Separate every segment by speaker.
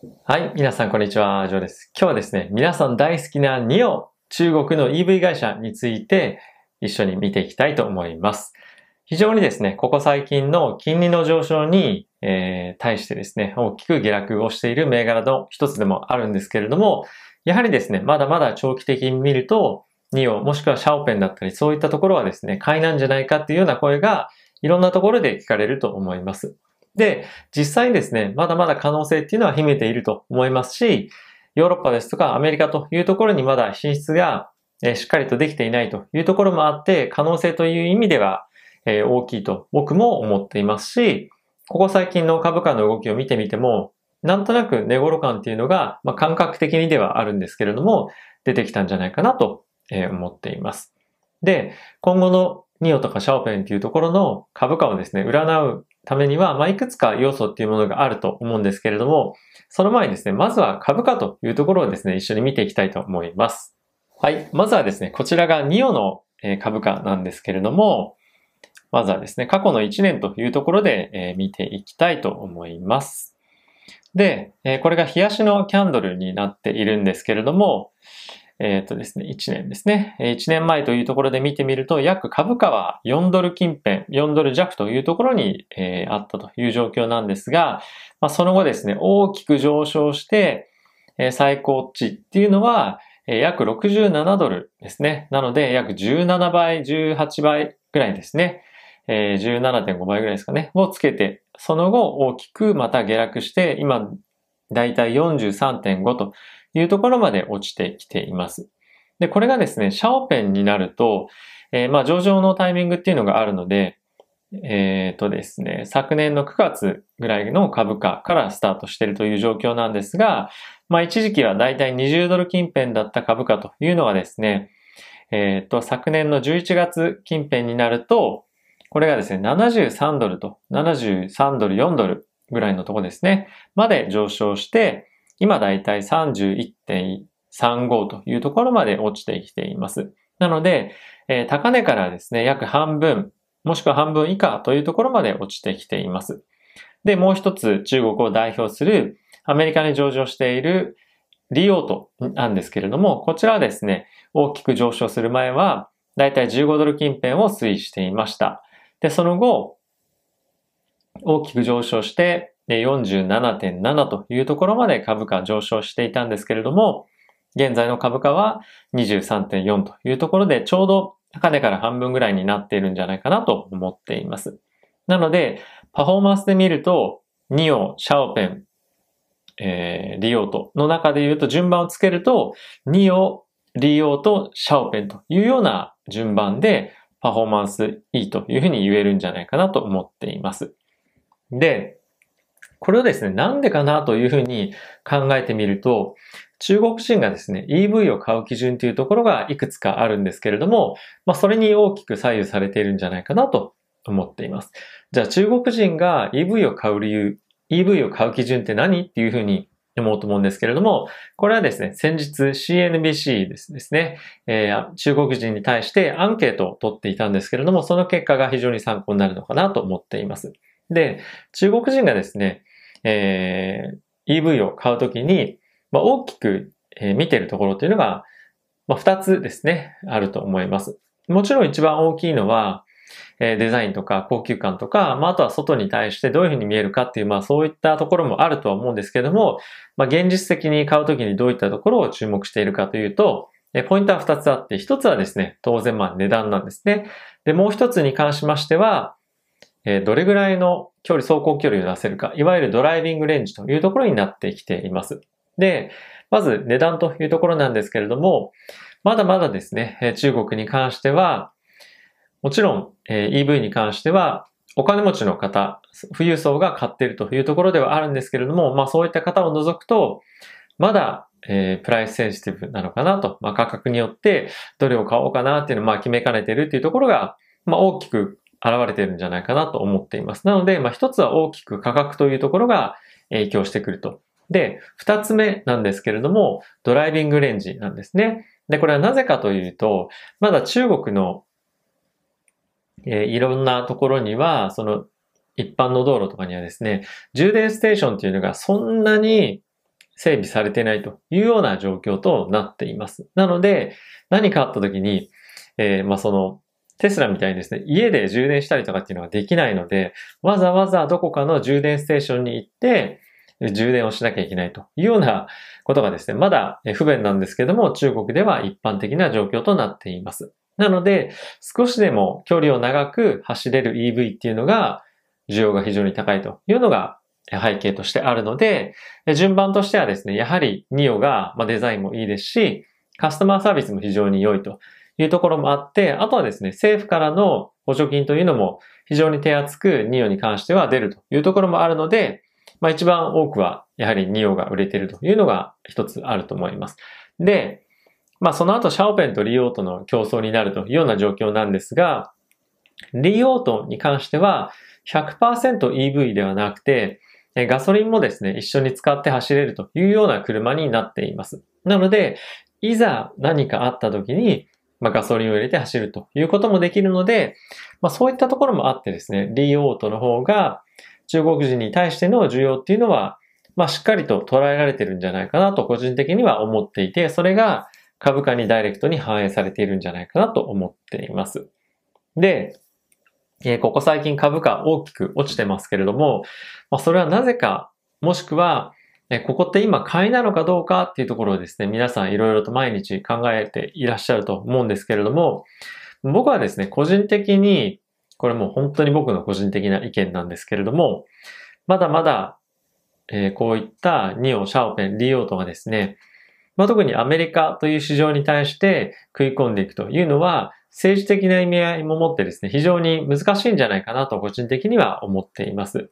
Speaker 1: はい、皆さんこんにちは、ジョーです。今日はですね、皆さん大好きなニオ、中国の EV 会社について一緒に見ていきたいと思います。非常にですね、ここ最近の金利の上昇に、えー、対してですね、大きく下落をしている銘柄の一つでもあるんですけれども、やはりですね、まだまだ長期的に見ると、ニオ、もしくはシャオペンだったり、そういったところはですね、買いなんじゃないかっていうような声が、いろんなところで聞かれると思います。で、実際にですね、まだまだ可能性っていうのは秘めていると思いますし、ヨーロッパですとかアメリカというところにまだ進出がしっかりとできていないというところもあって、可能性という意味では大きいと僕も思っていますし、ここ最近の株価の動きを見てみても、なんとなく値頃感っていうのが、まあ、感覚的にではあるんですけれども、出てきたんじゃないかなと思っています。で、今後のニオとかシャオペンっていうところの株価をですね、占うためには、まあ、いくつか要素っていうものがあると思うんですけれども、その前にですね、まずは株価というところをですね、一緒に見ていきたいと思います。はい。まずはですね、こちらがニオの株価なんですけれども、まずはですね、過去の1年というところで見ていきたいと思います。で、これが冷やしのキャンドルになっているんですけれども、えっ、ー、とですね、1年ですね。1年前というところで見てみると、約株価は4ドル近辺、4ドル弱というところに、えー、あったという状況なんですが、まあ、その後ですね、大きく上昇して、えー、最高値っていうのは、えー、約67ドルですね。なので、約17倍、18倍ぐらいですね。えー、17.5倍ぐらいですかね。をつけて、その後大きくまた下落して、今、だいたい43.5というところまで落ちてきています。で、これがですね、シャオペンになると、えー、まあ上場のタイミングっていうのがあるので、えっ、ー、とですね、昨年の9月ぐらいの株価からスタートしているという状況なんですが、まあ一時期はだいたい20ドル近辺だった株価というのはですね、えっ、ー、と、昨年の11月近辺になると、これがですね、73ドルと73ドル、4ドルぐらいのとこですね、まで上昇して、今だいたい31.35というところまで落ちてきています。なので、えー、高値からですね、約半分、もしくは半分以下というところまで落ちてきています。で、もう一つ中国を代表するアメリカに上場しているリオートなんですけれども、こちらはですね、大きく上昇する前は、だいたい15ドル近辺を推移していました。で、その後、大きく上昇して、47.7というところまで株価上昇していたんですけれども、現在の株価は23.4というところでちょうど高値から半分ぐらいになっているんじゃないかなと思っています。なので、パフォーマンスで見ると、ニオ、シャオペン、えー、リオートの中で言うと順番をつけると、ニオ、リオート、シャオペンというような順番でパフォーマンスいいというふうに言えるんじゃないかなと思っています。で、これをですね、なんでかなというふうに考えてみると、中国人がですね、EV を買う基準というところがいくつかあるんですけれども、まあ、それに大きく左右されているんじゃないかなと思っています。じゃあ中国人が EV を買う理由、EV を買う基準って何っていうふうに思うと思うんですけれども、これはですね、先日 CNBC ですね、えー、中国人に対してアンケートを取っていたんですけれども、その結果が非常に参考になるのかなと思っています。で、中国人がですね、えー、EV を買うときに、まあ、大きく、えー、見てるところというのが、まあ、2つですね、あると思います。もちろん一番大きいのは、えー、デザインとか高級感とか、まあ、あとは外に対してどういうふうに見えるかっていう、まあ、そういったところもあるとは思うんですけども、まあ、現実的に買うときにどういったところを注目しているかというと、えポイントは2つあって、1つはですね、当然まあ値段なんですね。で、もう1つに関しましては、えどれぐらいの距離、走行距離を出せるか、いわゆるドライビングレンジというところになってきています。で、まず値段というところなんですけれども、まだまだですね、中国に関しては、もちろん EV に関しては、お金持ちの方、富裕層が買っているというところではあるんですけれども、まあそういった方を除くと、まだ、えー、プライスセンシティブなのかなと、まあ価格によってどれを買おうかなっていうのをまあ決めかねているっていうところが、まあ大きく現れてるんじゃないかなと思っています。なので、まあ、一つは大きく価格というところが影響してくると。で、二つ目なんですけれども、ドライビングレンジなんですね。で、これはなぜかというと、まだ中国の、えー、いろんなところには、その一般の道路とかにはですね、充電ステーションっていうのがそんなに整備されてないというような状況となっています。なので、何かあった時に、えー、まあ、その、テスラみたいにですね、家で充電したりとかっていうのができないので、わざわざどこかの充電ステーションに行って、充電をしなきゃいけないというようなことがですね、まだ不便なんですけども、中国では一般的な状況となっています。なので、少しでも距離を長く走れる EV っていうのが、需要が非常に高いというのが背景としてあるので、順番としてはですね、やはり NIO がデザインもいいですし、カスタマーサービスも非常に良いというところもあって、あとはですね、政府からの補助金というのも非常に手厚く NIO に関しては出るというところもあるので、まあ一番多くはやはり NIO が売れているというのが一つあると思います。で、まあその後シャオペンとリオートの競争になるというような状況なんですが、リオートに関しては 100%EV ではなくて、ガソリンもですね、一緒に使って走れるというような車になっています。なので、いざ何かあった時に、まあ、ガソリンを入れて走るということもできるので、まあ、そういったところもあってですね、リーオートの方が中国人に対しての需要っていうのは、まあ、しっかりと捉えられてるんじゃないかなと個人的には思っていて、それが株価にダイレクトに反映されているんじゃないかなと思っています。で、えここ最近株価大きく落ちてますけれども、まあ、それはなぜか、もしくは、えここって今買いなのかどうかっていうところをですね、皆さんいろいろと毎日考えていらっしゃると思うんですけれども、僕はですね、個人的に、これもう本当に僕の個人的な意見なんですけれども、まだまだ、えー、こういったニオ、シャオペン、リオートがですね、まあ、特にアメリカという市場に対して食い込んでいくというのは、政治的な意味合いも持ってですね、非常に難しいんじゃないかなと個人的には思っています。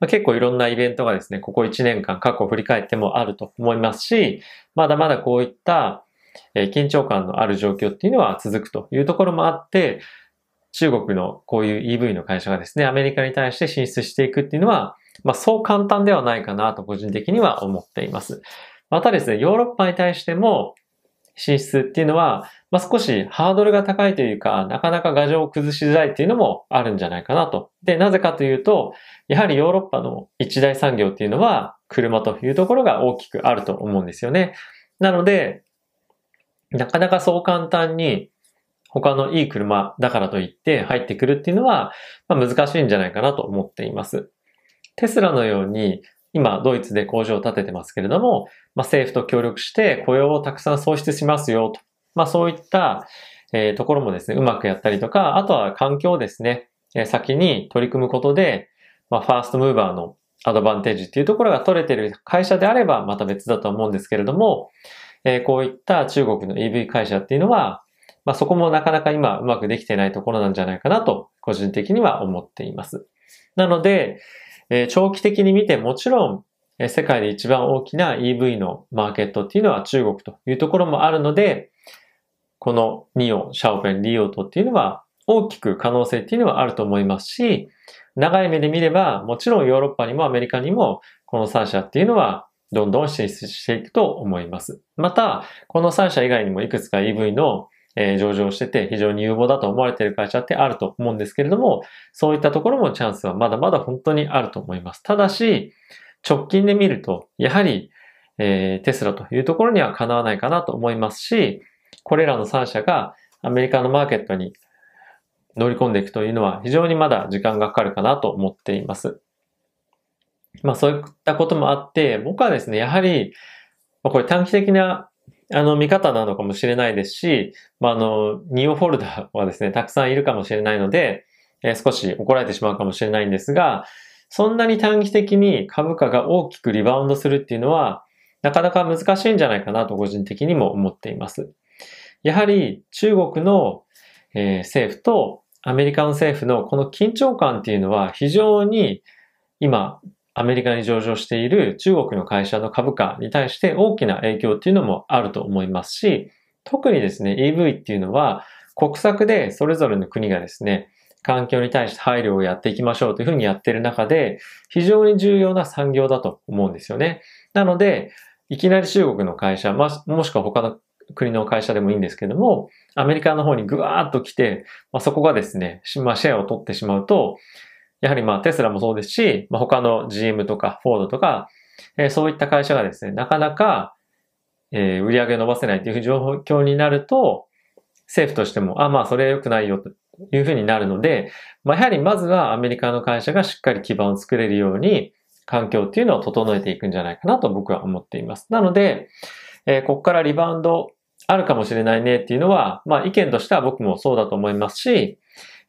Speaker 1: まあ、結構いろんなイベントがですね、ここ1年間過去を振り返ってもあると思いますし、まだまだこういった緊張感のある状況っていうのは続くというところもあって、中国のこういう EV の会社がですね、アメリカに対して進出していくっていうのは、まあそう簡単ではないかなと個人的には思っています。またですね、ヨーロッパに対しても進出っていうのは、まあ、少しハードルが高いというか、なかなか牙城を崩しづらいっていうのもあるんじゃないかなと。で、なぜかというと、やはりヨーロッパの一大産業っていうのは、車というところが大きくあると思うんですよね。なので、なかなかそう簡単に他のいい車だからといって入ってくるっていうのは、まあ、難しいんじゃないかなと思っています。テスラのように今、ドイツで工場を建ててますけれども、まあ、政府と協力して雇用をたくさん創出しますよと。まあ、そういった、えー、ところもですね、うまくやったりとか、あとは環境をですね、え、先に取り組むことで、まあ、ファーストムーバーのアドバンテージっていうところが取れている会社であればまた別だと思うんですけれども、えー、こういった中国の EV 会社っていうのは、まあ、そこもなかなか今うまくできてないところなんじゃないかなと個人的には思っています。なので、えー、長期的に見てもちろん世界で一番大きな EV のマーケットっていうのは中国というところもあるので、このニオ、シャオペン、リオートっていうのは大きく可能性っていうのはあると思いますし、長い目で見れば、もちろんヨーロッパにもアメリカにもこの3社っていうのはどんどん進出していくと思います。また、この3社以外にもいくつか EV のえ上場してて非常に有望だと思われている会社ってあると思うんですけれども、そういったところもチャンスはまだまだ本当にあると思います。ただし、直近で見ると、やはり、えー、テスラというところにはかなわないかなと思いますし、これらの3社がアメリカのマーケットに乗り込んでいくというのは非常にまだ時間がかかるかなと思っています。まあそういったこともあって、僕はですね、やはり、これ短期的なあの見方なのかもしれないですし、まあ、あの、ニオフォルダーはですね、たくさんいるかもしれないので、えー、少し怒られてしまうかもしれないんですが、そんなに短期的に株価が大きくリバウンドするっていうのは、なかなか難しいんじゃないかなと個人的にも思っています。やはり中国の、えー、政府とアメリカの政府のこの緊張感っていうのは非常に今アメリカに上場している中国の会社の株価に対して大きな影響っていうのもあると思いますし、特にですね、EV っていうのは国策でそれぞれの国がですね、環境に対して配慮をやっていきましょうというふうにやっている中で、非常に重要な産業だと思うんですよね。なので、いきなり中国の会社、まあ、もしくは他の国の会社でもいいんですけども、アメリカの方にぐわーっと来て、まあ、そこがですね、まあ、シェアを取ってしまうと、やはりまあテスラもそうですし、まあ、他の GM とかフォードとか、えー、そういった会社がですね、なかなか、えー、売り上げ伸ばせないという状況になると、政府としても、あ、まあ、それは良くないよというふうになるので、まあ、やはりまずはアメリカの会社がしっかり基盤を作れるように、環境っていうのを整えていくんじゃないかなと僕は思っています。なので、えー、ここからリバウンドあるかもしれないねっていうのは、まあ意見としては僕もそうだと思いますし、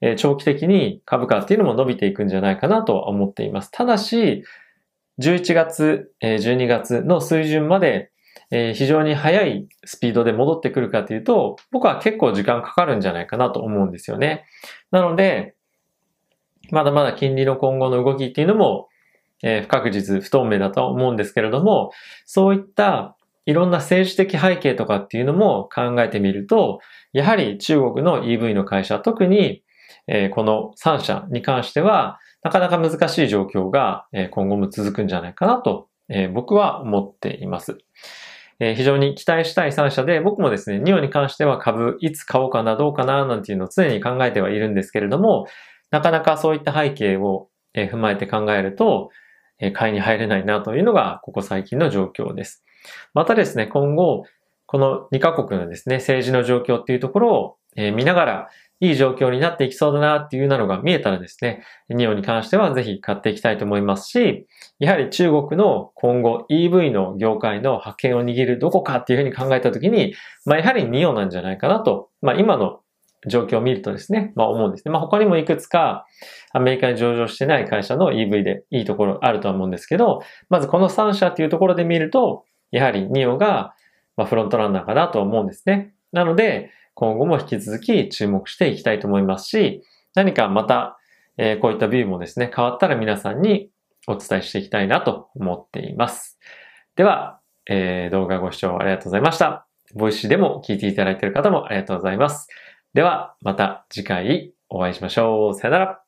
Speaker 1: え、長期的に株価っていうのも伸びていくんじゃないかなとは思っています。ただし、11月、えー、12月の水準まで、え、非常に速いスピードで戻ってくるかというと、僕は結構時間かかるんじゃないかなと思うんですよね。なので、まだまだ金利の今後の動きっていうのも、え、不確実、不透明だと思うんですけれども、そういったいろんな政治的背景とかっていうのも考えてみると、やはり中国の EV の会社、特に、え、この3社に関しては、なかなか難しい状況が、今後も続くんじゃないかなと、え、僕は思っています。え非常に期待したい3社で、僕もですね、ニオに関しては株いつ買おうかな、どうかな、なんていうのを常に考えてはいるんですけれども、なかなかそういった背景を踏まえて考えると、買いに入れないなというのが、ここ最近の状況です。またですね、今後、この2カ国のですね、政治の状況っていうところを、見ながら、いい状況になっていきそうだなっていうなのが見えたらですね、ニオに関してはぜひ買っていきたいと思いますし、やはり中国の今後 EV の業界の覇権を握るどこかっていうふうに考えたときに、まあやはりニオなんじゃないかなと、まあ今の状況を見るとですね、まあ思うんですね。まあ他にもいくつかアメリカに上場してない会社の EV でいいところあるとは思うんですけど、まずこの3社っていうところで見ると、やはりニオがフロントランナーかなと思うんですね。なので、今後も引き続き注目していきたいと思いますし、何かまた、えー、こういったビューもですね、変わったら皆さんにお伝えしていきたいなと思っています。では、えー、動画ご視聴ありがとうございました。Voicy でも聞いていただいている方もありがとうございます。では、また次回お会いしましょう。さよなら。